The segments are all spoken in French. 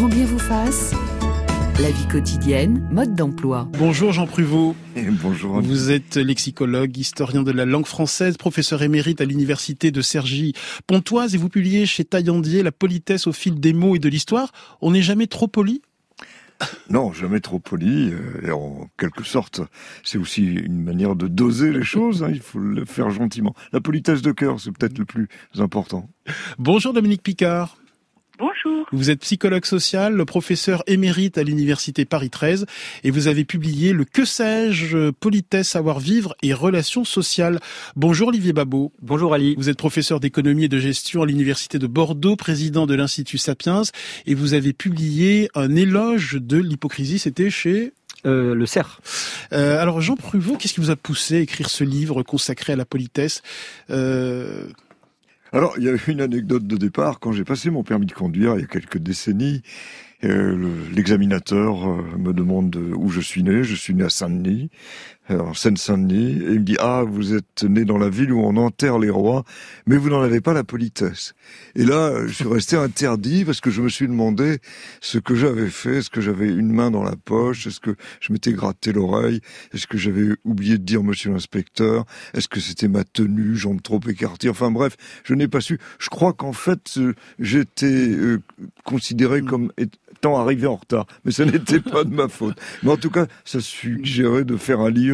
Grand bien vous fasse. La vie quotidienne, mode d'emploi. Bonjour Jean Pruvot. bonjour. Vous êtes lexicologue, historien de la langue française, professeur émérite à l'université de Cergy Pontoise et vous publiez chez Taillandier La politesse au fil des mots et de l'histoire. On n'est jamais trop poli? Non, jamais trop poli. Euh, et en quelque sorte, c'est aussi une manière de doser les choses. Hein, il faut le faire gentiment. La politesse de cœur, c'est peut-être le plus important. Bonjour Dominique Picard. Bonjour. Vous êtes psychologue social, le professeur émérite à l'université Paris 13 et vous avez publié le Que sais-je, politesse, savoir-vivre et relations sociales. Bonjour Olivier Babot. Bonjour Ali. Vous êtes professeur d'économie et de gestion à l'université de Bordeaux, président de l'Institut Sapiens et vous avez publié un éloge de l'hypocrisie, c'était chez euh, le cerf. Euh, alors Jean Pruvot, qu'est-ce qui vous a poussé à écrire ce livre consacré à la politesse? Euh... Alors, il y a une anecdote de départ. Quand j'ai passé mon permis de conduire il y a quelques décennies, euh, l'examinateur euh, me demande où je suis né. Je suis né à Saint-Denis, en Seine-Saint-Denis, et il me dit ah vous êtes né dans la ville où on enterre les rois, mais vous n'en avez pas la politesse. Et là, je suis resté interdit parce que je me suis demandé ce que j'avais fait. Est-ce que j'avais une main dans la poche? Est-ce que je m'étais gratté l'oreille? Est-ce que j'avais oublié de dire Monsieur l'inspecteur Est-ce que c'était ma tenue, jambes trop écartées Enfin bref, je n'ai pas su. Je crois qu'en fait, j'étais considéré mm. comme temps arrivé en retard, mais ce n'était pas de ma faute. Mais en tout cas, ça suggérait de faire un livre,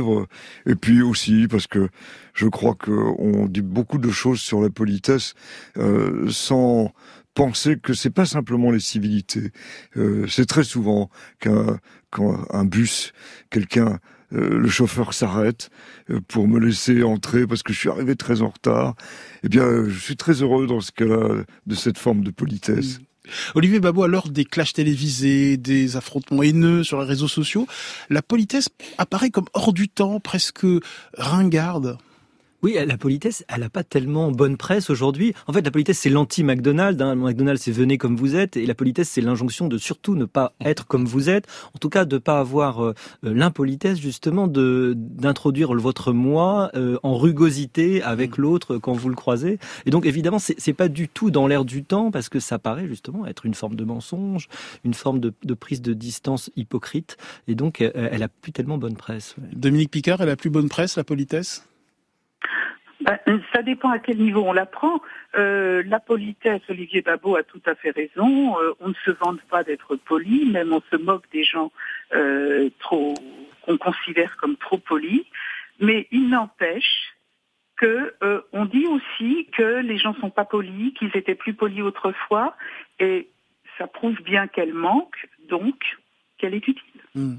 et puis aussi parce que je crois qu'on dit beaucoup de choses sur la politesse euh, sans penser que c'est pas simplement les civilités. Euh, c'est très souvent qu'un quand un bus, quelqu'un euh, le chauffeur s'arrête euh, pour me laisser entrer parce que je suis arrivé très en retard. Eh bien, je suis très heureux dans ce cas-là de cette forme de politesse. Olivier Babot, l'heure des clashs télévisés, des affrontements haineux sur les réseaux sociaux, la politesse apparaît comme hors du temps, presque ringarde. Oui, la politesse, elle n'a pas tellement bonne presse aujourd'hui. En fait, la politesse, c'est l'anti-McDonald's. Hein. McDonald's, c'est venez comme vous êtes. Et la politesse, c'est l'injonction de surtout ne pas être comme vous êtes. En tout cas, de pas avoir euh, l'impolitesse, justement, de d'introduire votre moi euh, en rugosité avec mm. l'autre quand vous le croisez. Et donc, évidemment, c'est pas du tout dans l'air du temps parce que ça paraît justement être une forme de mensonge, une forme de, de prise de distance hypocrite. Et donc, elle, elle a plus tellement bonne presse. Dominique Picard, elle a plus bonne presse, la politesse? Ben, ça dépend à quel niveau on l'apprend. Euh, la politesse, Olivier Babot a tout à fait raison. Euh, on ne se vante pas d'être poli, même on se moque des gens euh, trop qu'on considère comme trop polis. Mais il n'empêche que euh, on dit aussi que les gens sont pas polis, qu'ils étaient plus polis autrefois, et ça prouve bien qu'elle manque, donc qu'elle est utile. Hmm.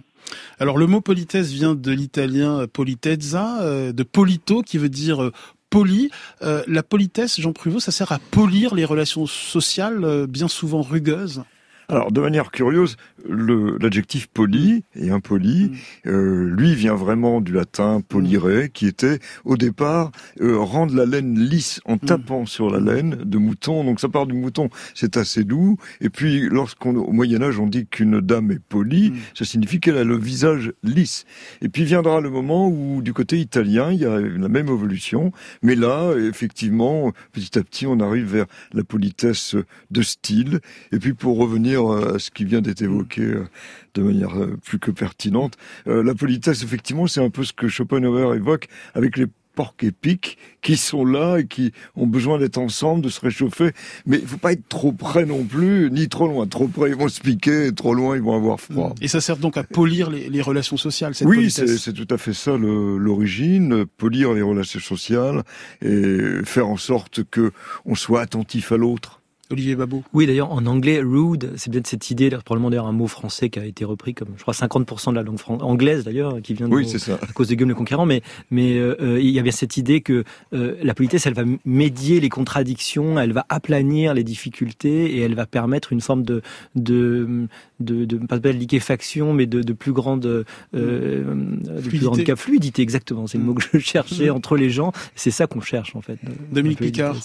Alors le mot politesse vient de l'italien politezza, de polito qui veut dire poli. Euh, la politesse, Jean Pruvot, ça sert à polir les relations sociales, euh, bien souvent rugueuses? Alors, de manière curieuse, l'adjectif poli et impoli, mm. euh, lui vient vraiment du latin polire, mm. qui était au départ euh, rendre la laine lisse en mm. tapant sur la laine de mouton. Donc ça part du mouton, c'est assez doux. Et puis, lorsqu'on au Moyen Âge on dit qu'une dame est polie, ça signifie qu'elle a le visage lisse. Et puis viendra le moment où du côté italien il y a la même évolution, mais là, effectivement, petit à petit, on arrive vers la politesse de style. Et puis pour revenir euh, à ce qui vient d'être évoqué euh, de manière euh, plus que pertinente. la politesse, effectivement, c'est un peu ce que Schopenhauer évoque avec les porcs épiques qui sont là et qui ont besoin d'être ensemble, de se réchauffer. Mais il faut pas être trop près non plus, ni trop loin. Trop près, ils vont se piquer, trop loin, ils vont avoir froid. Et ça sert donc à polir les, relations sociales, cette Oui, c'est tout à fait ça l'origine, polir les relations sociales et faire en sorte que on soit attentif à l'autre. Olivier Babot. Oui, d'ailleurs, en anglais, rude, c'est bien de cette idée, probablement d'ailleurs un mot français qui a été repris comme, je crois, 50% de la langue anglaise d'ailleurs, qui vient de, oui, ça. à cause de Guillaume le Conquérant, mais, mais euh, euh, il y a bien cette idée que euh, la politesse, elle va médier les contradictions, elle va aplanir les difficultés et elle va permettre une forme de, de, de, de pas de liquéfaction, mais de, de plus grande, euh, de plus grande fluidité, exactement. C'est le mot que je cherchais mm. entre les gens. C'est ça qu'on cherche en fait. Dominique Picard.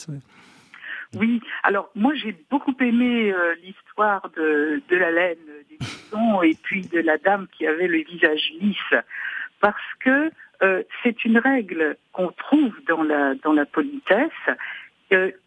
Oui, alors moi j'ai beaucoup aimé euh, l'histoire de, de la laine des moutons et puis de la dame qui avait le visage lisse, parce que euh, c'est une règle qu'on trouve dans la dans la politesse.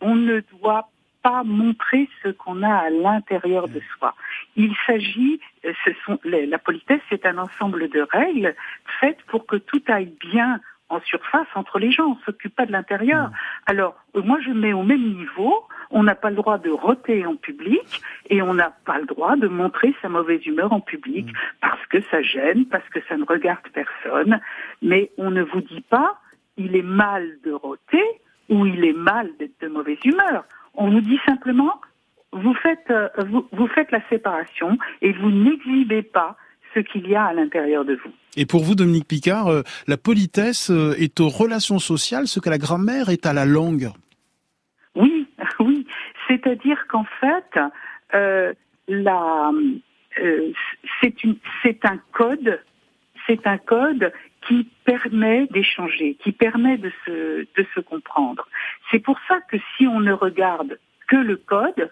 on ne doit pas montrer ce qu'on a à l'intérieur de soi. Il s'agit, euh, ce sont, la politesse, c'est un ensemble de règles faites pour que tout aille bien en surface entre les gens, on s'occupe pas de l'intérieur. Alors, euh, moi je mets au même niveau, on n'a pas le droit de roter en public et on n'a pas le droit de montrer sa mauvaise humeur en public parce que ça gêne, parce que ça ne regarde personne, mais on ne vous dit pas il est mal de roter ou il est mal d'être de mauvaise humeur. On vous dit simplement vous faites, euh, vous, vous faites la séparation et vous n'exhibez pas ce qu'il y a à l'intérieur de vous. Et pour vous, Dominique Picard, euh, la politesse euh, est aux relations sociales ce que la grammaire est à la langue. Oui, oui. C'est-à-dire qu'en fait, euh, la, euh, c'est une, c'est un code, c'est un code qui permet d'échanger, qui permet de se, de se comprendre. C'est pour ça que si on ne regarde que le code,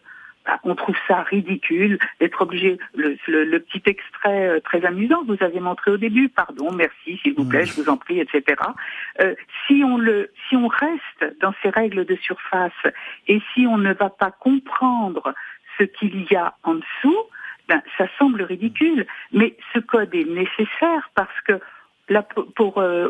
on trouve ça ridicule d'être obligé. Le, petit extrait euh, très amusant que vous avez montré au début, pardon, merci, s'il vous plaît, je vous en prie, etc. Euh, si on le, si on reste dans ces règles de surface et si on ne va pas comprendre ce qu'il y a en dessous, ben, ça semble ridicule. Mais ce code est nécessaire parce que euh,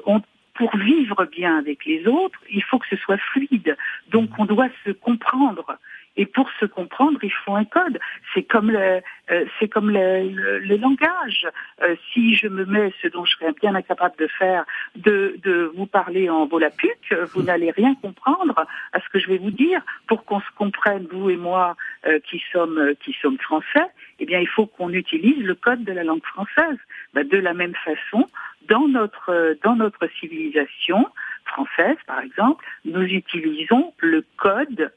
pour vivre bien avec les autres, il faut que ce soit fluide. Donc on doit se comprendre. Et pour se comprendre, il faut un code. C'est comme le, euh, c'est comme le, le, langage. Euh, si je me mets, ce dont je serais bien incapable de faire, de, de vous parler en volapuc, vous mm. n'allez rien comprendre à ce que je vais vous dire. Pour qu'on se comprenne, vous et moi, euh, qui sommes qui sommes français, eh bien, il faut qu'on utilise le code de la langue française. Ben, de la même façon, dans notre dans notre civilisation française, par exemple, nous utilisons le code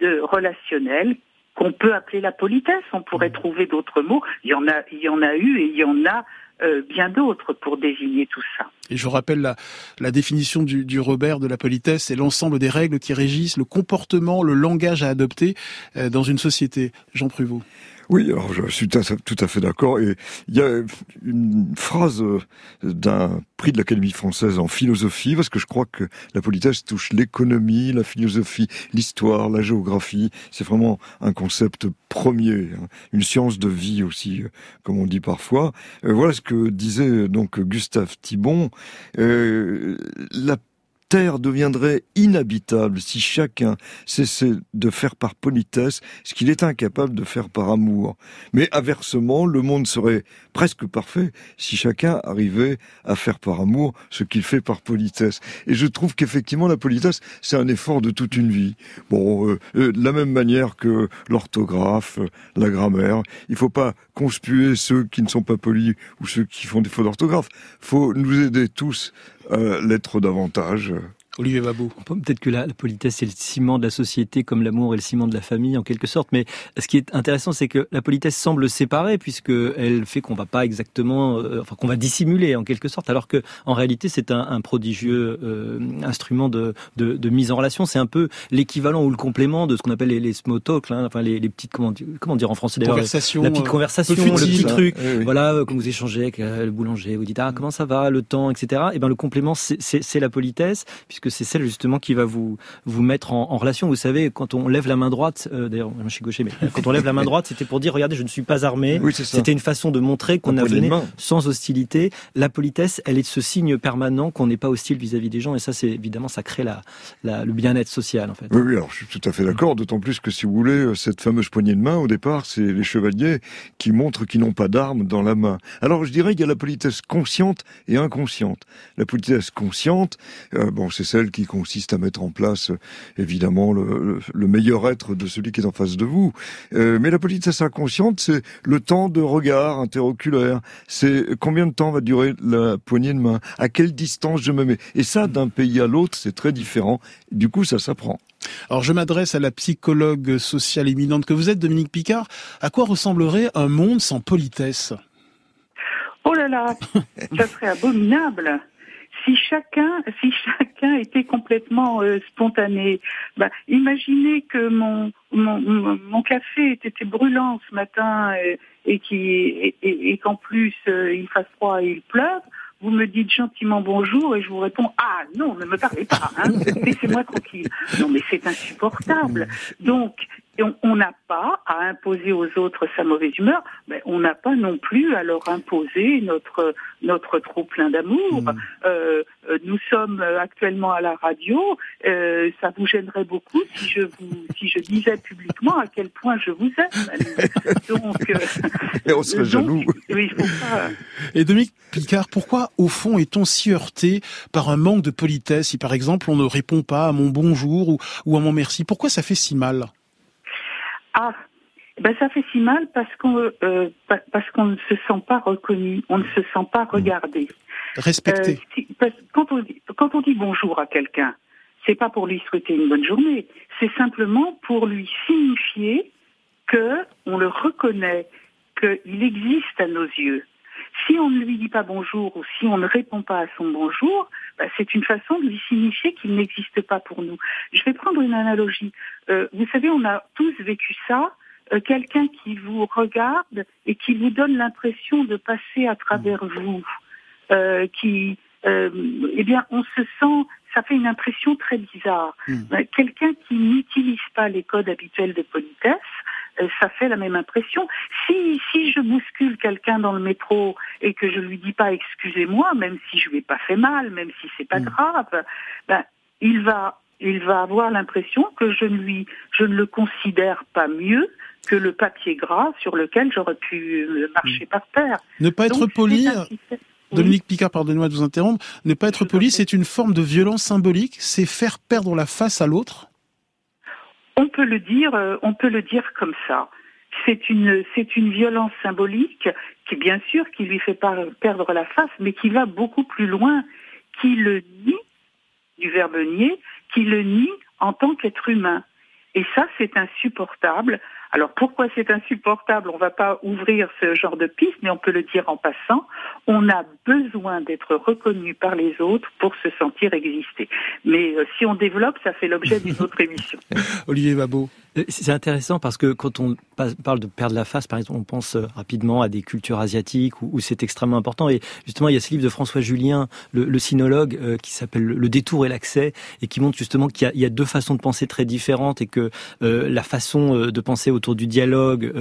de relationnel qu'on peut appeler la politesse. On pourrait mmh. trouver d'autres mots. Il y en a, il y en a eu et il y en a euh, bien d'autres pour désigner tout ça. Et je rappelle la, la définition du, du, Robert de la politesse, c'est l'ensemble des règles qui régissent le comportement, le langage à adopter euh, dans une société. Jean Pruvot. Oui, alors je suis tout à fait d'accord. Et il y a une phrase euh, d'un prix de l'Académie française en philosophie, parce que je crois que la politesse touche l'économie, la philosophie, l'histoire, la géographie. C'est vraiment un concept premier, hein. une science de vie aussi, euh, comme on dit parfois. Euh, voilà ce que disait donc Gustave Thibon. Terre deviendrait inhabitable si chacun cessait de faire par politesse ce qu'il est incapable de faire par amour. Mais inversement, le monde serait presque parfait si chacun arrivait à faire par amour ce qu'il fait par politesse. Et je trouve qu'effectivement, la politesse, c'est un effort de toute une vie. Bon, euh, euh, de la même manière que l'orthographe, euh, la grammaire, il faut pas conspuer ceux qui ne sont pas polis ou ceux qui font des fautes d'orthographe. faut nous aider tous l'être davantage. Olivier Babou. Peut-être que la, politesse est le ciment de la société comme l'amour est le ciment de la famille en quelque sorte. Mais ce qui est intéressant, c'est que la politesse semble séparée puisque elle fait qu'on va pas exactement, euh, enfin qu'on va dissimuler en quelque sorte, alors que en réalité c'est un, un, prodigieux euh, instrument de, de, de, mise en relation. C'est un peu l'équivalent ou le complément de ce qu'on appelle les, les small talk, hein, enfin les, les, petites comment, comment dire en français d'ailleurs, conversation, la petite conversation, le petit truc. Voilà, comme vous échangez avec le boulanger, vous dites ah comment ça va, le temps, etc. Et ben le complément c'est la politesse puisque c'est celle justement qui va vous vous mettre en, relation. Vous savez, quand on lève la main droite, euh, d'ailleurs, je suis gaucher, mais quand on lève la main droite, c'était pour dire regardez, je ne suis pas armé. c'était une façon de montrer qu'on venait sans hostilité. La politesse, elle est ce signe permanent qu'on n'est pas hostile vis-à-vis des gens, et ça, c'est évidemment, ça crée la, le bien-être social, en fait. Oui, oui, alors je suis tout à fait d'accord. D'autant plus que si vous voulez, euh, cette fameuse poignée de main, au départ, c'est les chevaliers qui montrent qu'ils n'ont pas d'armes dans la main. Alors je dirais qu'il y a la politesse consciente et inconsciente. La politesse consciente, euh, bon, c'est celle qui consiste à mettre en place évidemment le, meilleur être de celui qui est en face de vous. Euh, mais la politesse inconsciente, c'est le temps de regard interoculaire. C'est combien de temps va durer la poignée de main? À quelle distance je me mets? Et ça, d'un pays à l'autre, c'est très différent. Du coup, ça s'apprend. Alors je m'adresse à la psychologue sociale éminente que vous êtes, Dominique Picard. À quoi ressemblerait un monde sans politesse? Oh là là, ça serait abominable si chacun, si chacun était complètement euh, spontané, bah, imaginez que mon, mon, mon café était brûlant ce matin et, et qui et, qu'en plus euh, il fasse froid et il pleuve. Vous me dites gentiment bonjour et je vous réponds ah non ne me parlez pas hein, laissez-moi tranquille. Non mais c'est insupportable. Donc on n'a pas à imposer aux autres sa mauvaise humeur, mais on n'a pas non plus à leur imposer notre notre trop plein d'amour. Mmh. Euh, euh, nous sommes actuellement à la radio. Euh, ça vous gênerait beaucoup si je vous si je disais publiquement à quel point je vous aime. Donc, Et on serait jaloux. Oui, faut pas... Et Dominique Picard, pourquoi au fond est-on si heurté par un manque de politesse? Si par exemple on ne répond pas à mon bonjour ou, ou à mon merci Pourquoi ça fait si mal? Ah, ben ça fait si mal parce qu'on euh, parce qu'on ne se sent pas reconnu, on ne se sent pas mmh. regardé. Respecté. Euh, quand on dit, quand on dit bonjour à quelqu'un, c'est pas pour lui souhaiter une bonne journée, c'est simplement pour lui signifier que on le reconnaît, qu'il existe à nos yeux. Si on ne lui dit pas bonjour ou si on ne répond pas à son bonjour, bah, c'est une façon de lui signifier qu'il n'existe pas pour nous. Je vais prendre une analogie. Euh, vous savez, on a tous vécu ça. Euh, quelqu'un qui vous regarde et qui vous donne l'impression de passer à travers vous, euh, qui, eh bien, on se sent, ça fait une impression très bizarre. Hmm. Quelqu'un qui n'utilise pas les codes habituels de politesse, euh, ça fait la même impression. Si, si je bouscule quelqu'un dans le métro et que je lui dis pas excusez-moi, même si je lui ai pas fait mal, même si c'est pas mm. grave, ben, il va, il va avoir l'impression que je ne lui, je ne le considère pas mieux que le papier gras sur lequel j'aurais pu euh, marcher mm. par terre. Ne pas être poli. Dominique Picard, pardonnez-moi de vous interrompre. Ne pas être poli, c'est une forme de violence symbolique. C'est faire perdre la face à l'autre. On peut le dire, euh, on peut le dire comme ça. C'est une, c'est une violence symbolique qui, bien sûr, qui lui fait perdre la face, mais qui va beaucoup plus loin, qui le nie, du verbe nier, qui le nie en tant qu'être humain. Et ça, c'est insupportable. Alors pourquoi c'est insupportable? On ne va pas ouvrir ce genre de piste, mais on peut le dire en passant. On a besoin d'être reconnu par les autres pour se sentir exister. Mais euh, si on développe, ça fait l'objet d'une autre émission. Olivier Babot. Euh, c'est intéressant parce que quand on parle de perdre la face, par exemple, on pense euh, rapidement à des cultures asiatiques où, c'est extrêmement important. Et justement, il y a ce livre de François Julien, le, sinologue, euh, qui s'appelle Le détour et l'accès, et qui montre justement qu'il y, a deux façons de penser très différentes et que la façon de penser autour du dialogue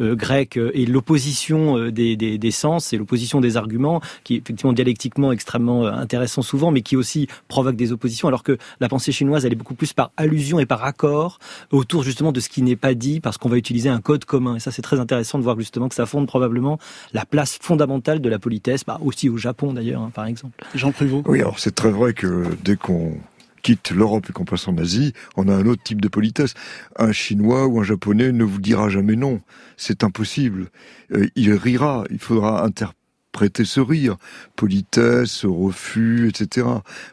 grec et l'opposition des, des, sens et l'opposition des arguments, qui est effectivement dialectiquement extrêmement intéressant souvent, mais qui aussi provoque des oppositions, alors que la pensée chinoise, elle est beaucoup plus par allusion et par accord autour justement de ce qui n'est pas dit parce qu'on va utiliser un code commun. Et ça, c'est très intéressant de voir justement que ça fonde probablement la place fondamentale de la politesse, bah, aussi au Japon d'ailleurs, hein, par exemple. Jean Prévost. Oui, alors c'est très vrai que dès qu'on quitte l'Europe et qu'on passe en Asie, on a un autre type de politesse. Un Chinois ou un Japonais ne vous dira jamais non. C'est impossible. Euh, il rira. Il faudra interpréter prêter ce rire, politesse, refus, etc.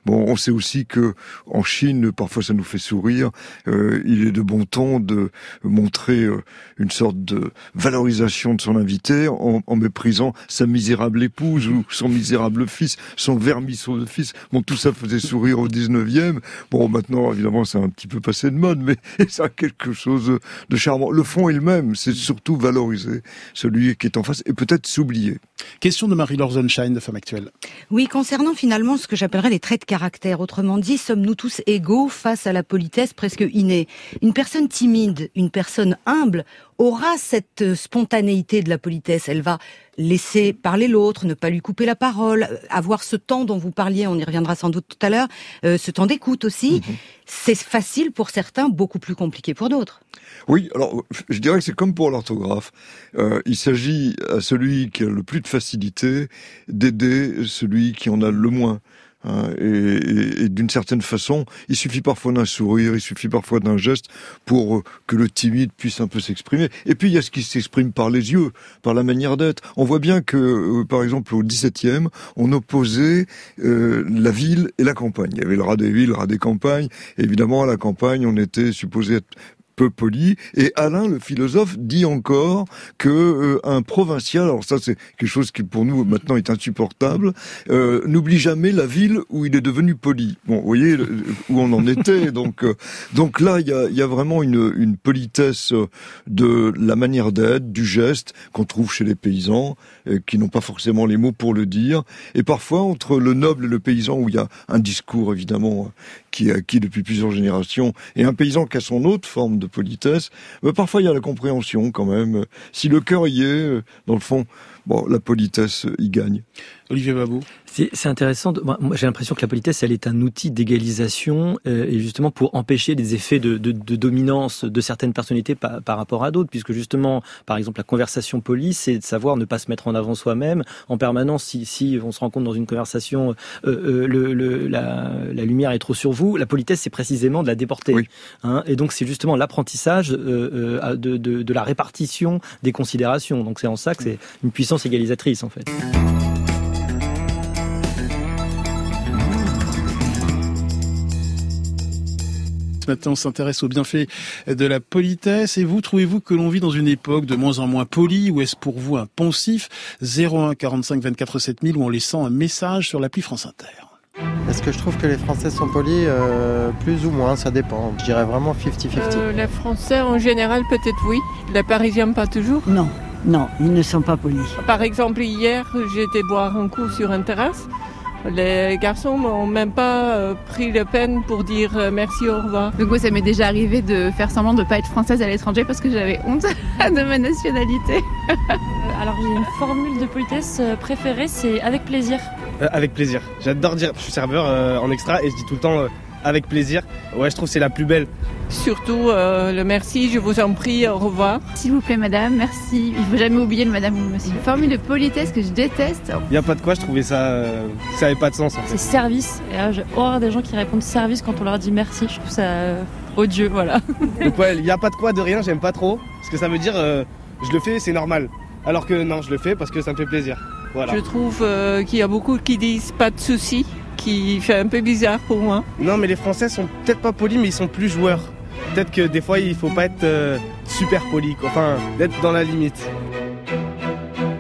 Bon, on sait aussi que en Chine, parfois ça nous fait sourire. Euh, il est de bon ton de montrer euh, une sorte de valorisation de son invité en, méprisant sa misérable épouse ou son misérable fils, son vermisseau de fils. Bon, tout ça faisait sourire au 19e. Bon, maintenant, évidemment, c'est un petit peu passé de mode, mais ça a quelque chose de charmant. Le fond est le même, c'est surtout valoriser celui qui est en face et peut-être s'oublier. Question de Marie-Laure Sunshine de Femme Actuelle. Oui, concernant finalement ce que j'appellerais les traits de caractère. Autrement dit, sommes-nous tous égaux face à la politesse presque innée? Une personne timide, une personne humble aura cette spontanéité de la politesse. Elle va laisser parler l'autre, ne pas lui couper la parole, avoir ce temps dont vous parliez, on y reviendra sans doute tout à l'heure, euh, ce temps d'écoute aussi. Mhm. C'est facile pour certains, beaucoup plus compliqué pour d'autres. Oui, alors je dirais que c'est comme pour l'orthographe. Euh, il s'agit à celui qui a le plus de facilité d'aider celui qui en a le moins. Hein, et, d'une certaine façon, il suffit parfois d'un sourire, il suffit parfois d'un geste pour euh, que le timide puisse un peu s'exprimer. Et puis il y a ce qui s'exprime par les yeux, par la manière d'être. On voit bien que, euh, par exemple, au XVIIe, on opposait euh, la ville et la campagne. Il y avait le rat des villes, le rat des campagnes. évidemment, à la campagne, on était supposé être peu poli. Et Alain, le philosophe, dit encore que euh, un provincial, alors ça c'est quelque chose qui pour nous maintenant est insupportable, euh, n'oublie jamais la ville où il est devenu poli. Bon, vous voyez où on en était. donc, euh, donc là, il y a, y a, vraiment une, une politesse de la manière d'être, du geste qu'on trouve chez les paysans, qui n'ont pas forcément les mots pour le dire. Et parfois, entre le noble et le paysan, où il y a un discours évidemment qui est acquis depuis plusieurs générations, et un paysan qui a son autre forme de politesse, parfois il y a la compréhension quand même. Si le cœur y est, dans le fond, bon, la politesse y gagne. Olivier Babou. C'est intéressant. Moi, j'ai l'impression que la politesse, elle est un outil d'égalisation euh, et justement pour empêcher des effets de, de, de dominance de certaines personnalités par, par rapport à d'autres, puisque justement, par exemple, la conversation polie, c'est de savoir ne pas se mettre en avant soi-même en permanence. Si, si on se rend compte dans une conversation, euh, euh, le, le, la, la, lumière est trop sur vous, la politesse, c'est précisément de la déporter. Oui. Hein, et donc, c'est justement l'apprentissage euh, euh de, de, de la répartition des considérations. Donc, c'est en ça que c'est une puissance égalisatrice, en fait. Maintenant, on s'intéresse aux bienfaits de la politesse. Et vous, trouvez-vous que l'on vit dans une époque de moins en moins polie ou est-ce pour vous un poncif? 01 45 24 7000 ou en laissant un message sur l'appli France Inter est-ce que je trouve que les Français sont polis? Euh, Plus ou moins, ça dépend. Je dirais vraiment 50-50. Euh, les Français en général, peut-être oui. Les Parisiens, pas toujours? Non, non, ils ne sont pas polis. Par exemple, hier, j'étais boire un coup sur une terrasse. Les garçons n'ont même pas euh, pris la peine pour dire euh, merci, au revoir. Donc moi, ça m'est déjà arrivé de faire semblant de ne pas être française à l'étranger parce que j'avais honte de ma nationalité. Alors j'ai une formule de politesse préférée, c'est avec plaisir. Euh, avec plaisir. J'adore dire, je suis serveur euh, en extra et je dis tout le temps euh, avec plaisir. Ouais, je trouve que c'est la plus belle. Surtout euh, le merci, je vous en prie, au revoir. S'il vous plaît, madame, merci. Il faut jamais oublier le madame ou monsieur. Une formule de politesse que je déteste. Il n'y a pas de quoi, je trouvais ça. Euh, ça avait pas de sens en fait. C'est service. Et là, j'ai horreur des gens qui répondent service quand on leur dit merci. Je trouve ça euh, odieux, voilà. Donc, ouais, il n'y a pas de quoi de rien, j'aime pas trop. Parce que ça veut dire je le fais, c'est normal. Alors que non, je le fais parce que ça me fait plaisir. Voilà. Je trouve euh, qu'il y a beaucoup qui disent pas de soucis, qui fait un peu bizarre pour moi. Non, mais les Français sont peut-être pas polis, mais ils sont plus joueurs. Peut-être que des fois, il faut pas être euh, super poli, quoi. enfin, d'être dans la limite.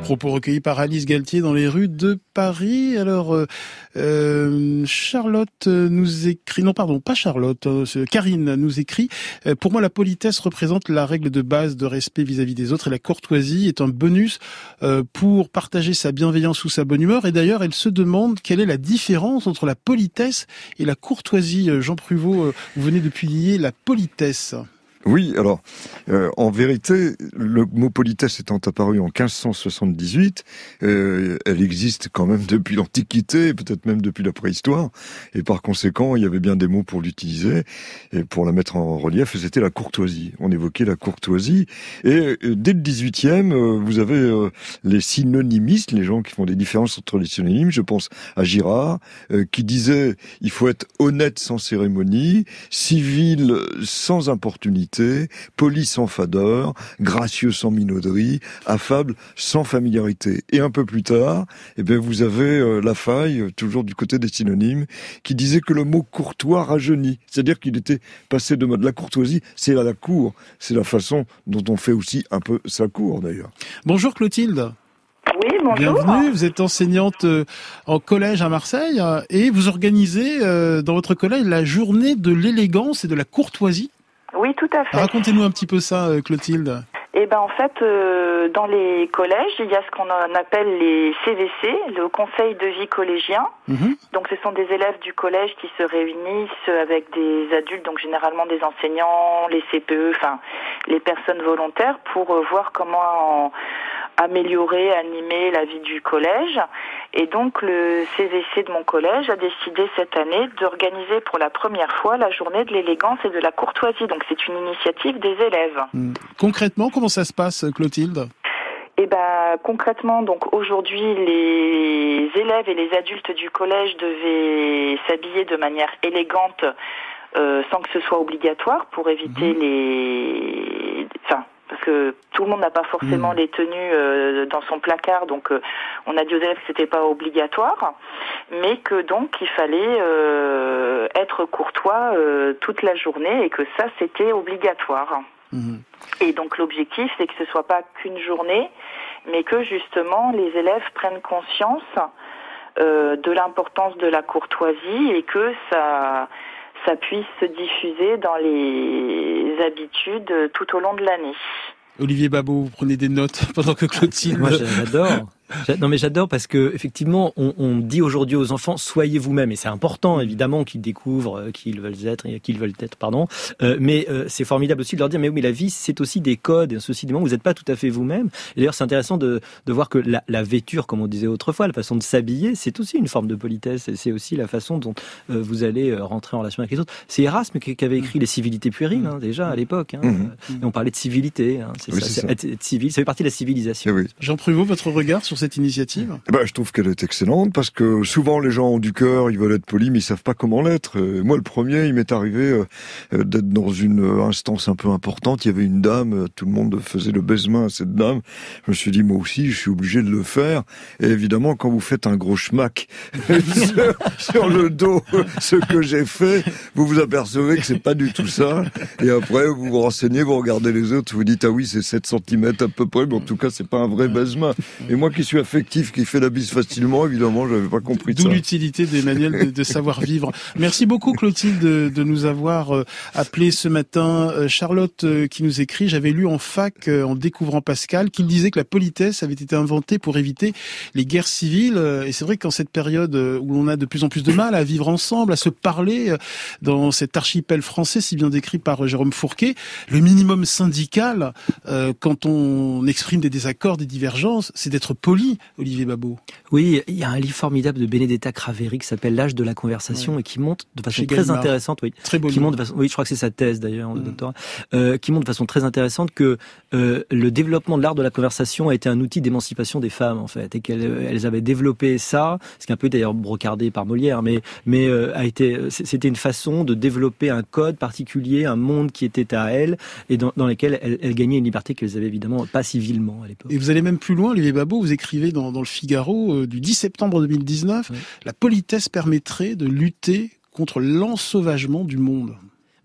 Propos recueillis par Alice Galtier dans les rues de Paris. Alors, euh, euh, Charlotte nous écrit, non pardon, pas Charlotte, euh, Karine nous écrit, pour moi la politesse représente la règle de base de respect vis-à-vis des autres et la courtoisie est un bonus pour partager sa bienveillance ou sa bonne humeur. Et d'ailleurs, elle se demande quelle est la différence entre la politesse et la courtoisie. Jean Pruvot, vous venez de publier la politesse. Oui, alors, euh, en vérité, le mot politesse étant apparu en 1578, euh, elle existe quand même depuis l'Antiquité, peut-être même depuis la préhistoire, et par conséquent, il y avait bien des mots pour l'utiliser, et pour la mettre en relief, c'était la courtoisie. On évoquait la courtoisie, et euh, dès le 18e, euh, vous avez euh, les synonymistes, les gens qui font des différences entre les synonymes, je pense à Girard, qui disait, il faut être honnête sans cérémonie, civil sans importunité, poli sans fadeur, gracieux sans minauderie, affable sans familiarité. Et un peu plus tard, eh bien, vous avez euh, la faille, toujours du côté des synonymes, qui disait que le mot courtois rajeunit. C'est-à-dire qu'il était passé de mode. La courtoisie, c'est à la cour. C'est la façon dont on fait aussi un peu sa cour, d'ailleurs. Bonjour Clotilde. Oui, bonjour. Bienvenue, vous êtes enseignante euh, en collège à Marseille euh, et vous organisez dans votre collège la journée de l'élégance et de la courtoisie. Oui, tout à fait. Racontez-nous un petit peu ça, euh, Clotilde. Eh ben en fait, euh, dans les collèges, il y a ce qu'on appelle les CVC, le Conseil de vie collégien. Mhm. Donc ce sont des élèves du collège qui se réunissent avec des adultes, donc généralement des enseignants, les CPE, enfin les personnes volontaires, pour euh, voir comment améliorer, animer la vie du collège. Et donc le CVC de mon collège a décidé cette année d'organiser pour la première fois la journée de l'élégance et de la courtoisie. Donc c'est une initiative des élèves. Hmm. Concrètement, comment ça se passe, Clotilde? Eh ben, concrètement, donc aujourd'hui, les élèves et les adultes du collège devaient s'habiller de manière élégante, euh, sans que ce soit obligatoire, pour éviter mmh. les, parce que tout le monde n'a pas forcément mmh. les tenues euh, dans son placard, donc euh, on a dit aux élèves que c'était pas obligatoire, mais que donc il fallait euh, être courtois toute la journée et que ça c'était obligatoire. Mmh. Et donc l'objectif c'est que ce soit pas qu'une journée, mais que justement les élèves prennent conscience de l'importance de la courtoisie et que ça ça puisse se diffuser dans les habitudes tout au long de l'année. Olivier Babot, vous prenez des notes pendant que Clotilde. Moi, j'adore. Non mais j'adore parce que effectivement on, on dit aujourd'hui aux enfants soyez vous-même. Et c'est important évidemment qu'ils découvrent euh, qui ils veulent être qu'ils veulent être pardon. Euh, mais euh, c'est formidable aussi de leur dire mais oui mais la vie c'est aussi des codes. Et ceci des moments où vous n'êtes pas tout à fait vous-même. Et d'ailleurs c'est intéressant de, de voir que la, la vêture comme on disait autrefois la façon de s'habiller c'est aussi une forme de politesse. Et c'est aussi la façon dont euh, vous allez euh, rentrer en relation avec les autres. C'est Erasme qui, qui avait écrit les civilités puériles hein, déjà à l'époque hein, Mhm. et on parlait de civilité hein, c'est Oui, ça, c'est c'est ça. être, être civil ça fait partie de la civilisation. Eh oui. Jean Pruvot, votre regard sur cette initiative? Eh ben, je trouve qu'elle est excellente parce que souvent les gens ont du cœur, ils veulent être polis, mais ils savent pas comment l'être. Euh, Moi, le premier, il m'est arrivé euh, euh, d'être dans une instance un peu importante. Il y avait une dame, tout le monde faisait le baisement à cette dame. Je me suis dit, moi aussi, je suis obligé de le faire. Et évidemment, quand vous faites un gros schmack sur, sur le dos, ce que j'ai fait, vous vous apercevez que c'est pas du tout ça. Et après, vous vous renseignez, vous regardez les autres, vous dites, ah oui, c'est 7 cm à peu près, mais en tout cas, c'est pas un vrai baisement. Et moi qui suis affectif, qui fait la bise facilement, évidemment, j'avais pas compris D'où l'utilité des manuels de, de savoir vivre. Merci beaucoup Clotilde de, de nous avoir euh, appelé ce matin. Euh, Charlotte euh, qui nous écrit, j'avais lu en fac en découvrant Pascal qu'il disait que la politesse avait été inventée pour éviter les guerres civiles. Et c'est vrai qu'en cette période où l'on a de plus en plus de mal à vivre ensemble, à se parler dans cet archipel français si bien décrit par Jérôme Fourquet, le minimum syndical quand on exprime des désaccords, des divergences, c'est d'être poli, Olivier Babot. Oui, il y a un livre formidable de Benedetta Craveri qui s'appelle L'âge de la conversation et qui montre de façon Chez très Gallimard. intéressante, oui, Très beau qui livre. montre de façon, oui, je crois que c'est sa thèse d'ailleurs, Mm. doctorat, euh, qui montre de façon très intéressante que euh, le développement de l'art de la conversation a été un outil d'émancipation des femmes en fait, et qu'elles euh, avaient développé ça, ce qui est un peu d'ailleurs brocardé par Molière, mais mais euh, a été, c'était une façon de développer un code particulier, un monde qui était à elles et dans, dans lequel elles, elles gagnaient une liberté qu'elles avaient évidemment pas civilement à l'époque. Et vous allez même plus loin, Olivier Babot, vous écrivez dans, dans le Figaro euh, du 10 septembre 2019, la politesse permettrait de lutter contre l'ensauvagement du monde.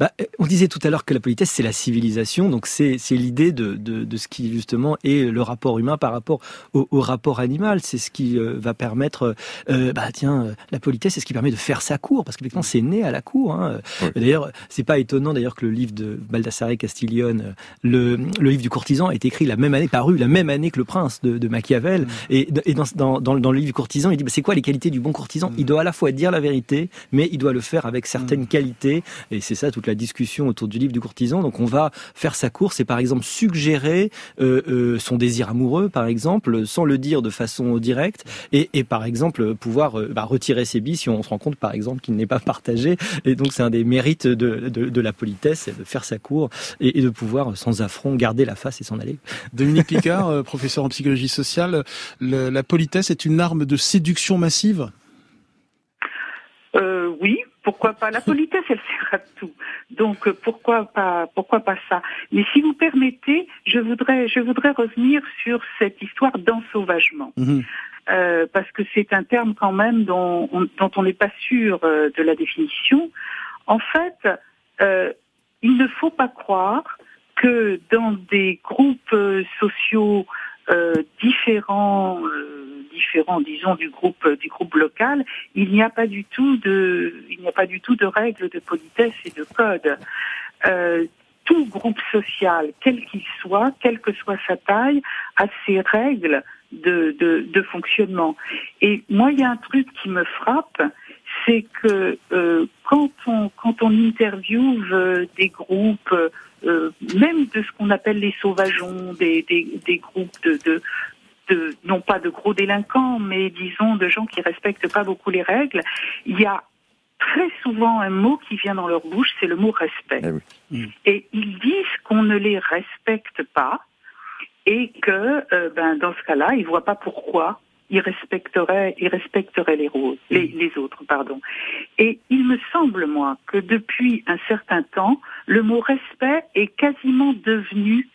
Bah, euh, on disait tout à l'heure que la politesse, c'est la civilisation, donc c'est l'idée de, de, de ce qui justement est le rapport humain par rapport au, au rapport animal. C'est ce qui euh, va permettre, euh, bah tiens, euh, la politesse, c'est ce qui permet de faire sa cour, parce qu'effectivement, c'est né à la cour. Hein. D'ailleurs, c'est pas étonnant d'ailleurs que le livre de Baldassare Castiglione, euh, le, le livre du courtisan, est écrit la même année, paru la même année que le Prince de, de Machiavel. Et, et dans, dans, dans, dans le livre du courtisan, il dit bah, c'est quoi les qualités du bon courtisan? Il doit à la fois dire la vérité, mais il doit le faire avec certaines qualités. Et c'est ça toute la discussion autour du livre du courtisan. Donc on va faire sa course et par exemple suggérer euh, euh, son désir amoureux, par exemple, sans le dire de façon directe, et, et par exemple pouvoir euh, bah, retirer ses billes si on se rend compte, par exemple, qu'il n'est pas partagé. Et donc c'est un des mérites de, de, de la politesse, c'est de faire sa cour et, et de pouvoir sans affront garder la face et s'en aller. Dominique Picard, professeur en psychologie sociale, le- la politesse est une arme de séduction massive? Euh, pourquoi pas La politesse, elle sert à tout. Donc euh, pourquoi pas pourquoi pas ça? Mais si vous permettez, je voudrais je voudrais revenir sur cette histoire d'ensauvagement. Euh, parce que c'est un terme quand même dont on dont on n'est pas sûr euh, de la définition. En fait, euh, il ne faut pas croire que dans des groupes euh, sociaux différents, euh, différents, disons du groupe du groupe local, il n'y a pas du tout de, il n'y a pas du tout de règles de politesse et de code. Euh, tout groupe social, quel qu'il soit, quelle que soit sa taille, a ses règles de, de, de fonctionnement. Et moi, il y a un truc qui me frappe, c'est que euh, quand on quand on interviewe euh, des groupes, euh, même de ce qu'on appelle les sauvageons, des, des, des groupes de, de de, non pas de gros délinquants, mais disons de gens qui respectent pas beaucoup les règles, il y a très souvent un mot qui vient dans leur bouche, c'est le mot respect. Et ils disent qu'on ne les respecte pas et que, euh, ben, dans ce cas-là, ils voient pas pourquoi respecteraient, ils respecteraient les, roses, les, les autres, pardon. Et il me semble, moi, que depuis un certain temps, le mot respect est quasiment devenu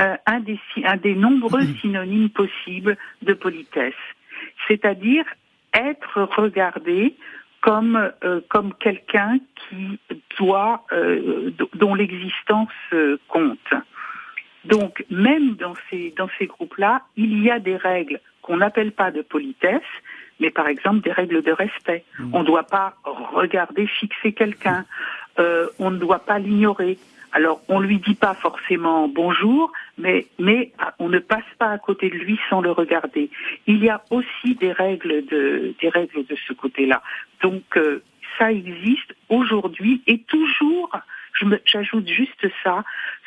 euh, un, des, sy- un des nombreux synonymes possibles de politesse. C'est-à-dire être regardé comme, euh, comme quelqu'un qui doit, euh, dont l'existence euh, compte. Donc, même dans ces, dans ces groupes-là, il y a des règles qu'on n'appelle pas de politesse, mais par exemple des règles de respect. On ne doit pas regarder, fixer quelqu'un. Euh, on ne doit pas l'ignorer. Alors, on lui dit pas forcément bonjour, mais, mais on ne passe pas à côté de lui sans le regarder. Il y a aussi des règles de, des règles de ce côté-là. Donc, euh, ça existe aujourd'hui et toujours, j'ajoute juste ça,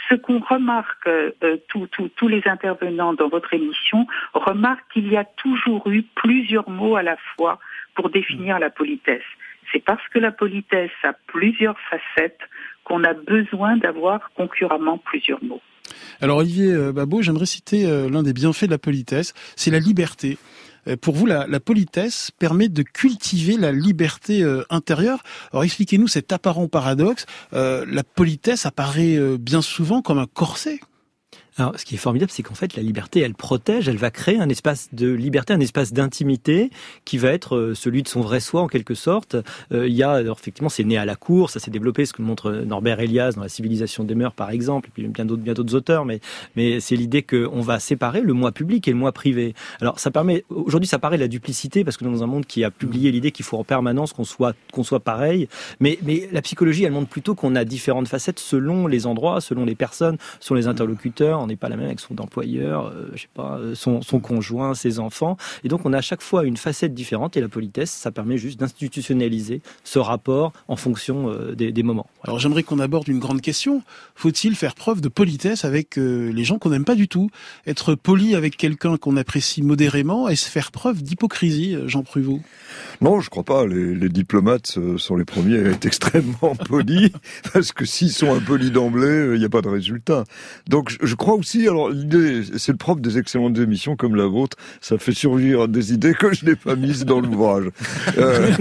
ce qu'on remarque, euh, tous les intervenants dans votre émission remarquent qu'il y a toujours eu plusieurs mots à la fois pour définir la politesse. C'est parce que la politesse a plusieurs facettes qu'on a besoin d'avoir concurremment plusieurs mots. Alors Olivier euh, Babot, j'aimerais citer euh, l'un des bienfaits de la politesse, c'est la liberté. Euh, pour vous, la, politesse permet de cultiver la liberté intérieure. Alors expliquez-nous cet apparent paradoxe. la politesse apparaît bien souvent comme un corset. Alors, ce qui est formidable, c'est qu'en fait, la liberté, elle protège, elle va créer un espace de liberté, un espace d'intimité qui va être euh, celui de son vrai soi, en quelque sorte. Euh, il y a, alors, effectivement, c'est né à la cour, ça s'est développé, ce que montre Norbert Elias dans La civilisation des mœurs, par exemple, et puis bien d'autres, bien d'autres auteurs, mais, mais c'est l'idée qu'on va séparer le moi public et le moi privé. Alors, ça permet, aujourd'hui, ça paraît la duplicité, parce que dans un monde qui a publié l'idée qu'il faut en permanence qu'on soit, qu'on soit pareil, mais, mais la psychologie, elle montre plutôt qu'on a différentes facettes selon les endroits, selon les personnes, selon les interlocuteurs, n'est pas la même avec son employeur, euh, je sais pas, euh, son, conjoint, ses enfants. Et donc on a à chaque fois une facette différente et la politesse, ça permet juste d'institutionnaliser ce rapport en fonction euh, des, moments. Alors j'aimerais qu'on aborde une grande question. Faut-il faire preuve de politesse avec les gens qu'on n'aime pas du tout? Être poli avec quelqu'un qu'on apprécie modérément et se faire preuve d'hypocrisie, Jean Pruvot? Non, je crois pas. Les, les, diplomates sont les premiers à être extrêmement polis parce que s'ils sont impolis d'emblée, il n'y a pas de résultat. Donc je crois aussi, alors l'idée, c'est le propre des excellentes émissions comme la vôtre, ça fait surgir des idées que je n'ai pas mises dans l'ouvrage. Euh,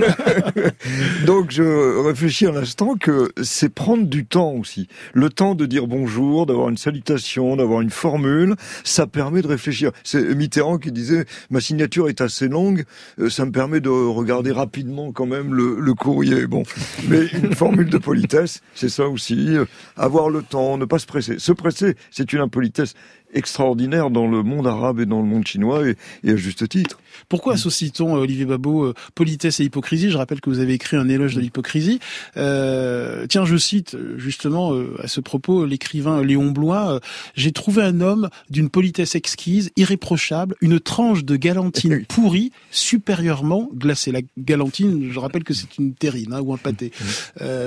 donc je réfléchis un instant que c'est prendre du temps aussi. Le temps de dire bonjour, d'avoir une salutation, d'avoir une formule, ça permet de réfléchir. C'est Mitterrand qui disait, ma signature est assez longue, euh, ça me permet de regarder rapidement quand même le, le courrier. Bon, mais une formule de politesse, c'est ça aussi. Euh, avoir le temps, ne pas se presser. Se presser, c'est une impolitesse extraordinaire dans le monde arabe et dans le monde chinois, et, à juste titre. Pourquoi associe-t-on, euh, Olivier Babot, euh, politesse et hypocrisie? Je rappelle que vous avez écrit un éloge de l'hypocrisie. Euh, tiens, je cite justement à ce propos l'écrivain Léon Blois, J'ai trouvé un homme d'une politesse exquise, irréprochable, une tranche de galantine pourrie, supérieurement glacée. La galantine, je rappelle que c'est une terrine hein, ou un pâté.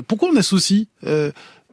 pourquoi on associe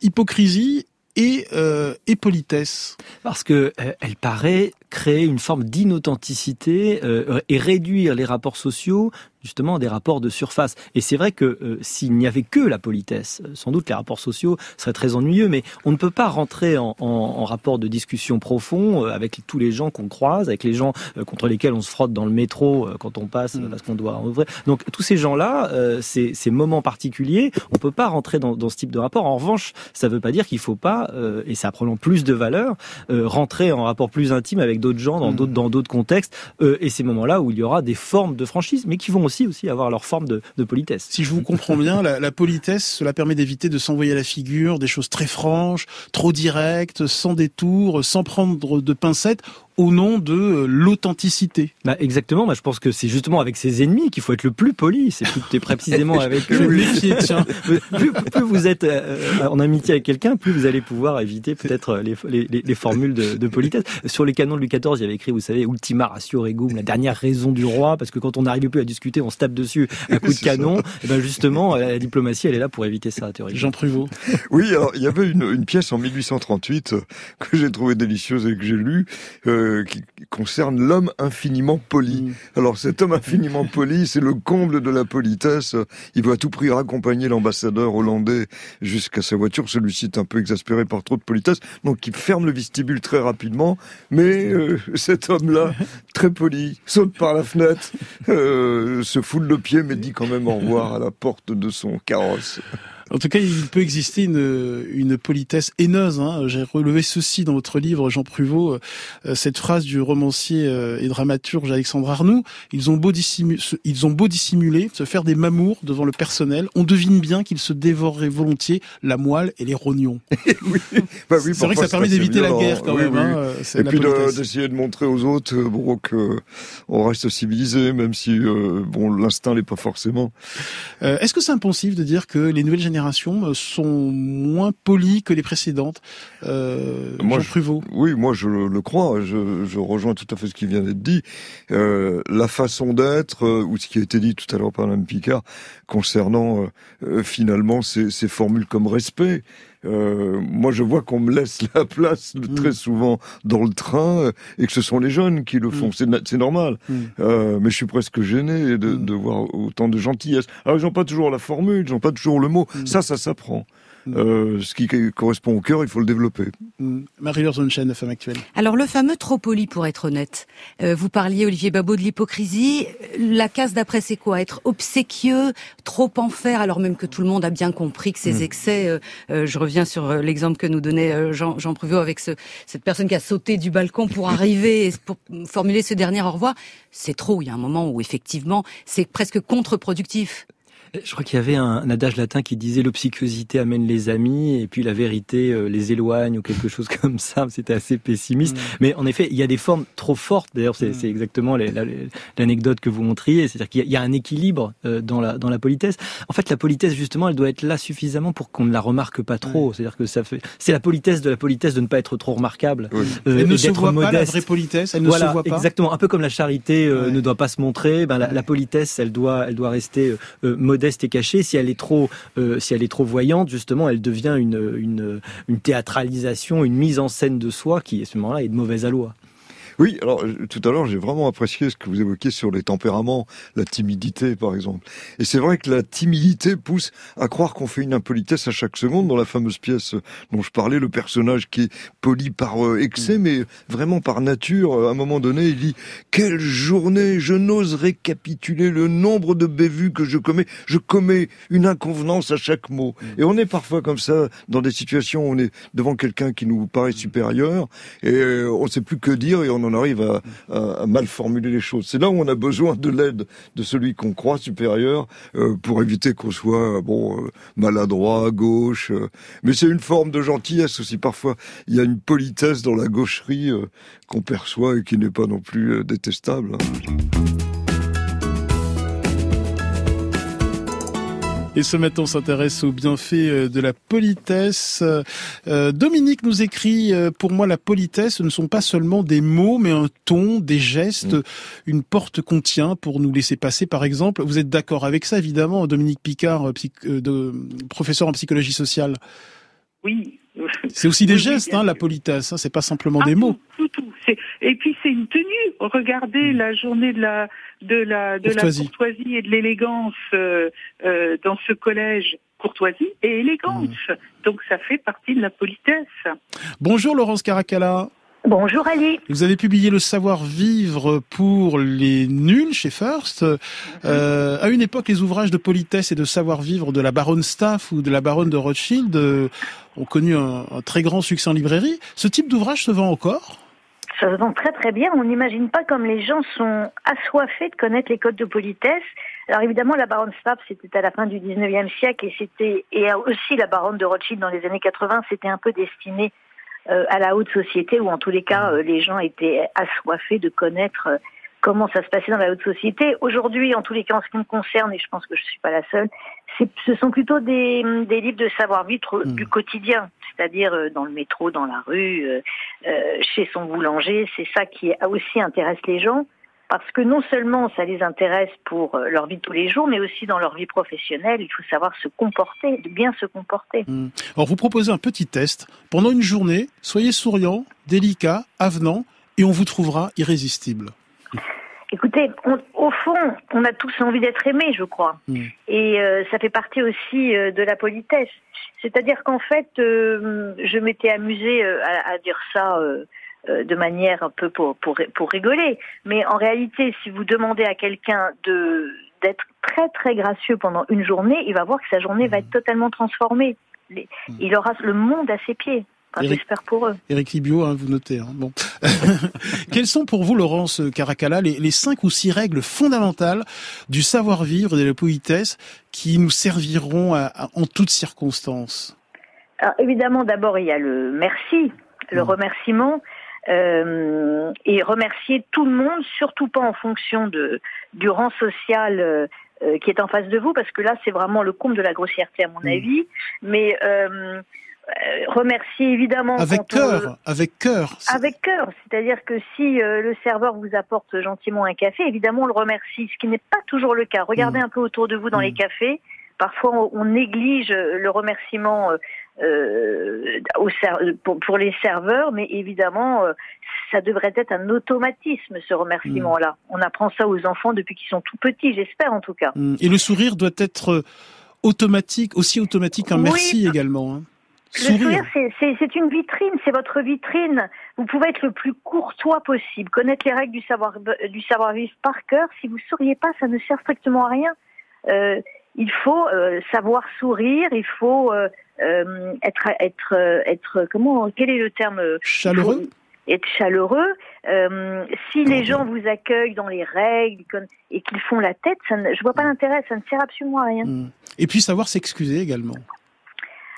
hypocrisie et, euh, politesse Parce que euh, elle paraît créer une forme d'inauthenticité euh, et réduire les rapports sociaux justement des rapports de surface. Et c'est vrai que euh, s'il n'y avait que la politesse, euh, sans doute les rapports sociaux seraient très ennuyeux, mais on ne peut pas rentrer en, en, en rapport de discussion profond euh, avec tous les gens qu'on croise, avec les gens contre lesquels on se frotte dans le métro quand on passe mm. parce qu'on doit ouvrir. Donc tous ces gens-là, ces, ces, moments particuliers, on peut pas rentrer dans, dans, ce type de rapport. En revanche, ça ne veut pas dire qu'il faut pas, et ça prend plus de valeur, rentrer en rapport plus intime avec d'autres gens dans mm. d'autres contextes. et ces moments-là où il y aura des formes de franchise, mais qui vont aussi aussi avoir leur forme de, politesse. Si je vous comprends bien, la, politesse, cela permet d'éviter de s'envoyer à la figure des choses très franches, trop directes, sans détour, sans prendre de pincettes, au nom de euh, l'authenticité. Bah exactement, moi je pense que c'est justement avec ses ennemis qu'il faut être le plus poli, c'est tout précisément avec eux. plus, plus, vous êtes euh, en amitié avec quelqu'un, plus vous allez pouvoir éviter peut-être les, les, les, formules de, de, politesse. Sur les canons de Louis XIV, il y avait écrit, vous savez, Ultima ratio regum, la dernière raison du roi, parce que quand on n'arrive plus à discuter, on se tape dessus à coup de canon. Et ben justement, la diplomatie, elle est là pour éviter ça, théoriquement. Jean Pruvot. Oui, alors il y avait une, une pièce en 1838 que j'ai trouvée délicieuse et que j'ai lue. Euh, qui concerne l'homme infiniment poli. Mm. Alors cet homme infiniment poli, c'est le comble de la politesse. Il veut à tout prix raccompagner l'ambassadeur hollandais jusqu'à sa voiture. Celui-ci est un peu exaspéré par trop de politesse, donc il ferme le vestibule très rapidement. Mais euh, cet homme-là, très poli, saute par la fenêtre, euh, se foule le pied, mais dit quand même au revoir à la porte de son carrosse. En tout cas, il peut exister une, une politesse haineuse. Hein. J'ai relevé ceci dans votre livre, Jean Pruvot, euh, cette phrase du romancier euh, et dramaturge Alexandre Arnoux. Ils ont beau dissimuler, ils ont beau dissimuler, se faire des mamours devant le personnel. On devine bien qu'ils se dévoreraient volontiers la moelle et les rognons. oui, bah oui, c'est vrai que ça permet d'éviter la guerre quand même. Hein, euh, et puis d'essayer de, montrer aux autres bon, que on reste civilisé, même si bon l'instinct n'est pas forcément. Est-ce que c'est impensif de dire que les nouvelles générations générations sont moins polies que les précédentes. Euh, moi, Jean Pruvot. oui, moi je le crois. Je, je, rejoins tout à fait ce qui vient d'être dit. Euh, la façon d'être, euh, ou ce qui a été dit tout à l'heure par Mme Picard, concernant euh, finalement ces, ces, formules comme respect. Euh, moi, je vois qu'on me laisse la place mm. très souvent dans le train euh, et que ce sont les jeunes qui le font. Mm. C'est normal. Mm. Euh, mais je suis presque gêné de, de, voir autant de gentillesse. Alors, ils n'ont pas toujours la formule, ils n'ont pas toujours le mot. Ça, ça s'apprend. Euh, ce qui correspond au cœur, il faut le développer. Mm. Marie-Laure Zonchen, la femme actuelle. Alors le fameux trop poli, pour être honnête. Euh, vous parliez, Olivier Babot, de l'hypocrisie. La case d'après, c'est quoi? Être obséquieux, trop en faire, alors même que tout le monde a bien compris que ces mm. excès, euh, euh, je reviens sur l'exemple que nous donnait Jean, Jean Pruvot avec ce, cette personne qui a sauté du balcon pour arriver et pour formuler ce dernier au revoir, c'est trop. Il y a un moment où effectivement, c'est presque contre-productif. Je crois qu'il y avait un, adage latin qui disait l'obséquiosité amène les amis et puis la vérité euh, les éloigne ou quelque chose comme ça. C'était assez pessimiste. Mm. Mais en effet, il y a des formes trop fortes. D'ailleurs, c'est mm. exactement l'anecdote que vous montriez. C'est-à-dire qu'il y, a un équilibre euh, dans la, dans la politesse. En fait, la politesse, justement, elle doit être là suffisamment pour qu'on ne la remarque pas trop. C'est-à-dire que ça fait, c'est la politesse de la politesse de ne pas être trop remarquable. Euh, elle ne se voit pas la vraie politesse. Elle ne voilà, se voit pas. Exactement. Un peu comme la charité ne doit pas se montrer. Ben, la, la, politesse, elle doit, elle doit rester modeste modeste et cachée. Si elle est trop, euh, si elle est trop voyante, justement, elle devient une, une, une théâtralisation, une mise en scène de soi qui, à ce moment-là, est de mauvaise aloi. Oui, alors euh, tout à l'heure, j'ai vraiment apprécié ce que vous évoquiez sur les tempéraments, la timidité par exemple. Et c'est vrai que la timidité pousse à croire qu'on fait une impolitesse à chaque seconde dans la fameuse pièce dont je parlais, le personnage qui est poli par euh, excès, mm. mais vraiment par nature. À un moment donné, il dit quelle journée, je n'ose récapituler le nombre de bévues que je commets. Je commets une inconvenance à chaque mot. Mm. Et on est parfois comme ça dans des situations où on est devant quelqu'un qui nous paraît supérieur et euh, on ne sait plus que dire et on on arrive à, mal formuler les choses. C'est là où on a besoin de l'aide de celui qu'on croit supérieur euh, pour éviter qu'on soit bon euh, maladroit gauche. Euh. Mais c'est une forme de gentillesse aussi. Parfois, il y a une politesse dans la gaucherie qu'on perçoit et qui n'est pas non plus détestable. Hein. Et ce matin, on s'intéresse aux bienfaits euh, de la politesse. Euh, Dominique nous écrit, euh, pour moi, la politesse, ce ne sont pas seulement des mots, mais un ton, des gestes, mm. une porte qu'on tient pour nous laisser passer, par exemple. Vous êtes d'accord avec ça, évidemment, Dominique Picard, de, professeur en psychologie sociale? Oui. C'est aussi des gestes, hein, la politesse. Hein, c'est pas simplement des ah, mots. Et puis c'est une tenue. Regardez mm. la journée de la de la, de courtoisie. la courtoisie et de l'élégance euh, euh, dans ce collège courtoisie et élégance. Mmh. Donc ça fait partie de la politesse. Bonjour Laurence Caracalla. Bonjour Ali. Vous avez publié le savoir-vivre pour les nuls chez First. Mmh. Euh, à une époque, les ouvrages de politesse et de savoir-vivre de la baronne Staff ou de la baronne de Rothschild euh, ont connu un, un très grand succès en librairie. Ce type d'ouvrage se vend encore? Ça se vend très très bien. On n'imagine pas comme les gens sont assoiffés de connaître les codes de politesse. Alors évidemment, la baronne Stapp, c'était à la fin du 19e siècle et c'était et aussi la baronne de Rothschild dans les années 80, c'était un peu destiné euh, à la haute société où en tous les cas euh, les gens étaient assoiffés de connaître euh, comment ça se passait dans la haute société. Aujourd'hui, en tous les cas, en ce qui me concerne, et je pense que je ne suis pas la seule, ce sont plutôt des, des livres de savoir-vivre hmm. du quotidien, c'est-à-dire euh, dans le métro, dans la rue, euh, euh, chez son boulanger. C'est ça qui aussi intéresse les gens, parce que non seulement ça les intéresse pour leur vie de tous les jours, mais aussi dans leur vie professionnelle. Il faut savoir se comporter, bien se comporter. Hmm. Alors, vous proposez un petit test. Pendant une journée, soyez souriant, délicat, avenant, et on vous trouvera irrésistible. Écoutez, au fond, on a tous envie d'être aimés, je crois. Mm. Et euh, ça fait partie aussi euh, de la politesse. C'est-à-dire qu'en fait, euh, je m'étais amusée à, à, dire ça de manière un peu pour, pour, pour rigoler. Mais en réalité, si vous demandez à quelqu'un de d'être très très gracieux pendant une journée, il va voir que sa journée va mm. être totalement transformée. Mm. Il aura le monde à ses pieds. J'espère pour eux. Eric Libio, hein, vous notez. Hein. Bon. Quelles sont pour vous, Laurence Caracalla, les, les, cinq ou six règles fondamentales du savoir-vivre et de la politesse qui nous serviront en toutes circonstances? Alors, Évidemment, d'abord, il y a le merci, le mmh. remerciement. Euh, et remercier tout le monde, surtout pas en fonction de, du rang social euh, euh, qui est en face de vous, parce que là, c'est vraiment le comble de la grossièreté, à mon Mm. avis. Mais euh, remercier évidemment. Avec on- cœur, avec cœur. avec cœur, c'est-à-dire que si euh, le serveur vous apporte gentiment un café, évidemment on le remercie, ce qui n'est pas toujours le cas. Regardez un peu autour de vous dans les cafés, parfois on, on néglige euh, le remerciement euh, euh, au pour, pour les serveurs, mais évidemment euh, ça devrait être un automatisme ce remerciement-là. On apprend ça aux enfants depuis qu'ils sont tout petits, j'espère en tout cas. Mm. Et le sourire doit être euh, automatique, aussi automatique qu'un Oui. merci également. hein. Le Sourire. c'est- une vitrine, c'est votre vitrine. Vous pouvez être le plus courtois possible, connaître les règles du savoir du savoir vivre par cœur. Si vous souriez pas, ça ne sert strictement à rien. Euh, il faut euh, savoir sourire, il faut euh, être être être comment quel est le terme Chaleureux Être chaleureux. Euh, si les gens vous accueillent dans les règles et qu'ils font la tête, ça ne, je vois pas l'intérêt, ça ne sert absolument à rien. Mm. Et puis savoir s'excuser également.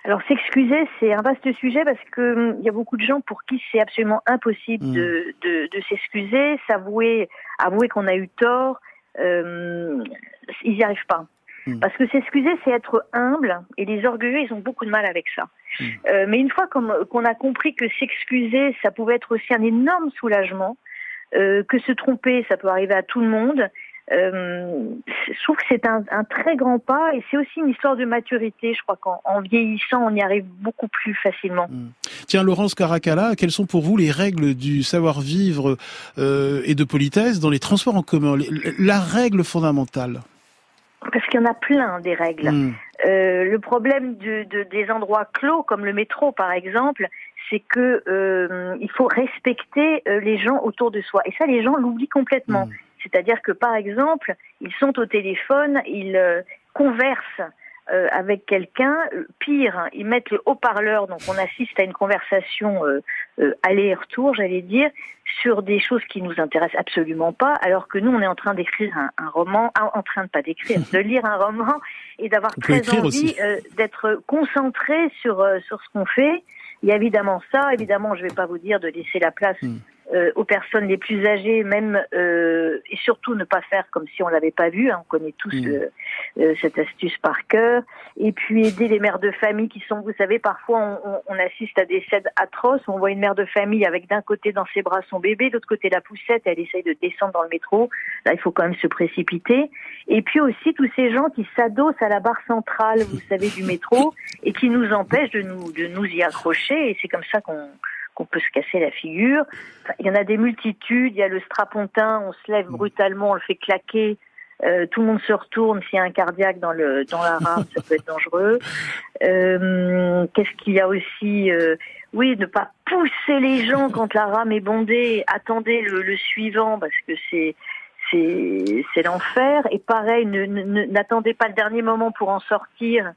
Alors s'excuser, c'est un vaste sujet parce que hum, il y a beaucoup de gens pour qui c'est absolument impossible Mm. de, de, de s'excuser, s'avouer, avouer qu'on a eu tort. euh, ils n'y arrivent pas. Mm. Parce que s'excuser, c'est être humble, et les orgueilleux, ils ont beaucoup de mal avec ça. Mm. Euh, mais une fois qu'on qu'on a compris que s'excuser, ça pouvait être aussi un énorme soulagement, euh, que se tromper, ça peut arriver à tout le monde. Euh, je trouve que c'est un, un très grand pas et c'est aussi une histoire de maturité. Je crois qu'en en vieillissant, on y arrive beaucoup plus facilement. Tiens, Laurence Caracalla, quelles sont pour vous les règles du savoir-vivre euh, et de politesse dans les transports en commun? La règle fondamentale Parce qu'il y en a plein des règles. Mm. Euh, le problème de, de- des endroits clos, comme le métro par exemple, c'est que euh, il faut respecter les gens autour de soi. Et ça, les gens l'oublient complètement. C'est-à-dire que par exemple, ils sont au téléphone, ils euh, conversent euh, avec quelqu'un. Pire, hein, ils mettent le haut-parleur, donc on assiste à une conversation euh, euh, aller et retour, j'allais dire, sur des choses qui nous intéressent absolument pas, alors que nous, on est en train d'écrire un, un roman, ah, en train de pas d'écrire, de lire un roman et d'avoir très envie euh, d'être concentré sur euh, sur ce qu'on fait. Il y a évidemment ça. Évidemment, je vais pas vous dire de laisser la place euh, aux personnes les plus âgées, même euh, et surtout ne pas faire comme si on l'avait pas vu. hein. On connaît tous euh, euh, cette astuce par cœur. Et puis aider les mères de famille qui sont, vous savez, parfois on, on- on assiste à des scènes atroces. On voit une mère de famille avec d'un côté dans ses bras son bébé, de l'autre côté la poussette. Elle essaye de descendre dans le métro. Là, il faut quand même se précipiter. Et puis aussi tous ces gens qui s'adossent à la barre centrale, vous savez, du métro, et qui nous empêchent de nous de nous y accrocher. Et c'est comme ça qu'on qu'on peut se casser la figure. Enfin, il y en a des multitudes. Il y a le strapontin, on se lève brutalement, on le fait claquer. Euh, tout le monde se retourne. S'il y a un cardiaque dans le dans la rame, ça peut être dangereux. Euh, Qu'est-ce qu'il y a aussi euh, Oui, ne pas pousser les gens quand la rame est bondée. Attendez le, le suivant parce que c'est c'est l'enfer. Et pareil, ne- ne- ne- n'attendez pas le dernier moment pour en sortir.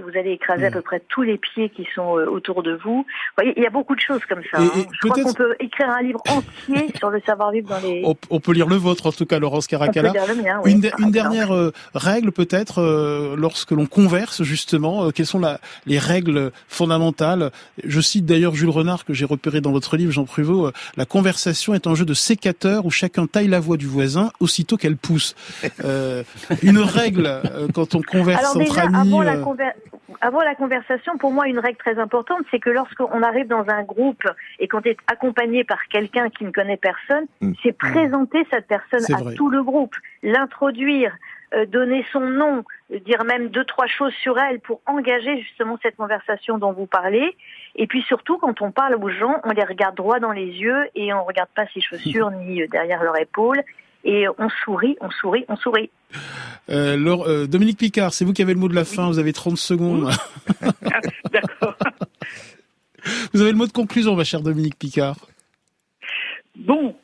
Vous allez écraser à peu près tous les pieds qui sont euh, autour de vous. Vous voyez, il y a beaucoup de choses comme ça. Et- hein. et Je crois qu'on peut écrire un livre entier sur le savoir-vivre dans les. on, on peut lire le vôtre en tout cas, Laurence Caracalla. On peut lire le mien, oui, une, de- une dernière euh, règle peut-être euh, lorsque l'on converse justement, euh, quelles sont la- les règles fondamentales? Je cite d'ailleurs Jules Renard que j'ai repéré dans votre livre, Jean Pruvot. la conversation est un jeu de sécateur où chacun taille la voix du voisin aussitôt qu'elle pousse. Une règle quand on converse Alors entre déjà, amis. avant, la conver- avant la conversation, pour moi, une règle très importante, c'est que lorsqu'on arrive dans un groupe et qu'on est accompagné par quelqu'un qui ne connaît personne, c'est présenter cette personne à vrai. tout le groupe, l'introduire, euh, donner son nom, dire même deux, trois choses sur elle pour engager justement cette conversation dont vous parlez. Et puis surtout, quand on parle aux gens, on les regarde droit dans les yeux et on regarde pas ses chaussures ni euh, derrière leur épaule. Et on sourit, on sourit, on sourit. euh, Laure- euh, Dominique Picard, c'est vous qui avez le mot de la fin, vous avez 30 secondes. D'accord. vous avez le mot de conclusion, ma chère Dominique Picard. Bon,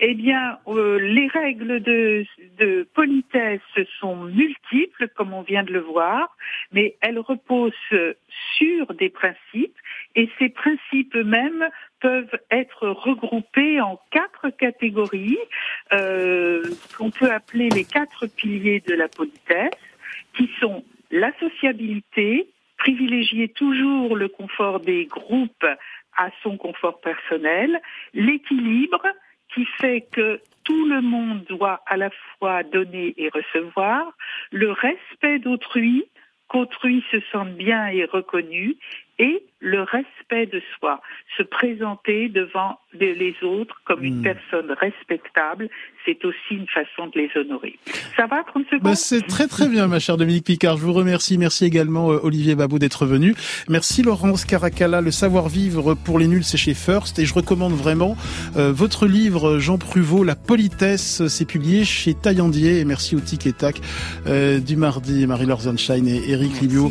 eh bien, euh, les règles de, de politesse sont multiples, comme on vient de le voir, mais elles reposent sur des principes, et ces principes eux-mêmes peuvent être regroupés en quatre catégories euh, qu'on peut appeler les quatre piliers de la politesse, qui sont la sociabilité, privilégier toujours le confort des groupes à son confort personnel, l'équilibre qui fait que tout le monde doit à la fois donner et recevoir, le respect d'autrui, qu'autrui se sente bien et reconnu, et le respect de soi, se présenter devant les autres comme une Hmm. personne respectable, c'est aussi une façon de les honorer. Ça va, 30 secondes? Bah, c'est très très bien, ma chère Dominique Picard. Je vous remercie. Merci également euh, Olivier Babou d'être venu. Merci Laurence Caracalla. Le savoir-vivre pour les nuls, c'est chez First. Et je recommande vraiment euh, votre livre, Jean Pruvot, La politesse. C'est publié chez Taillandier. Et merci au Tic et Tac euh, du mardi, Marie-Laure Sunshine et Eric Livio.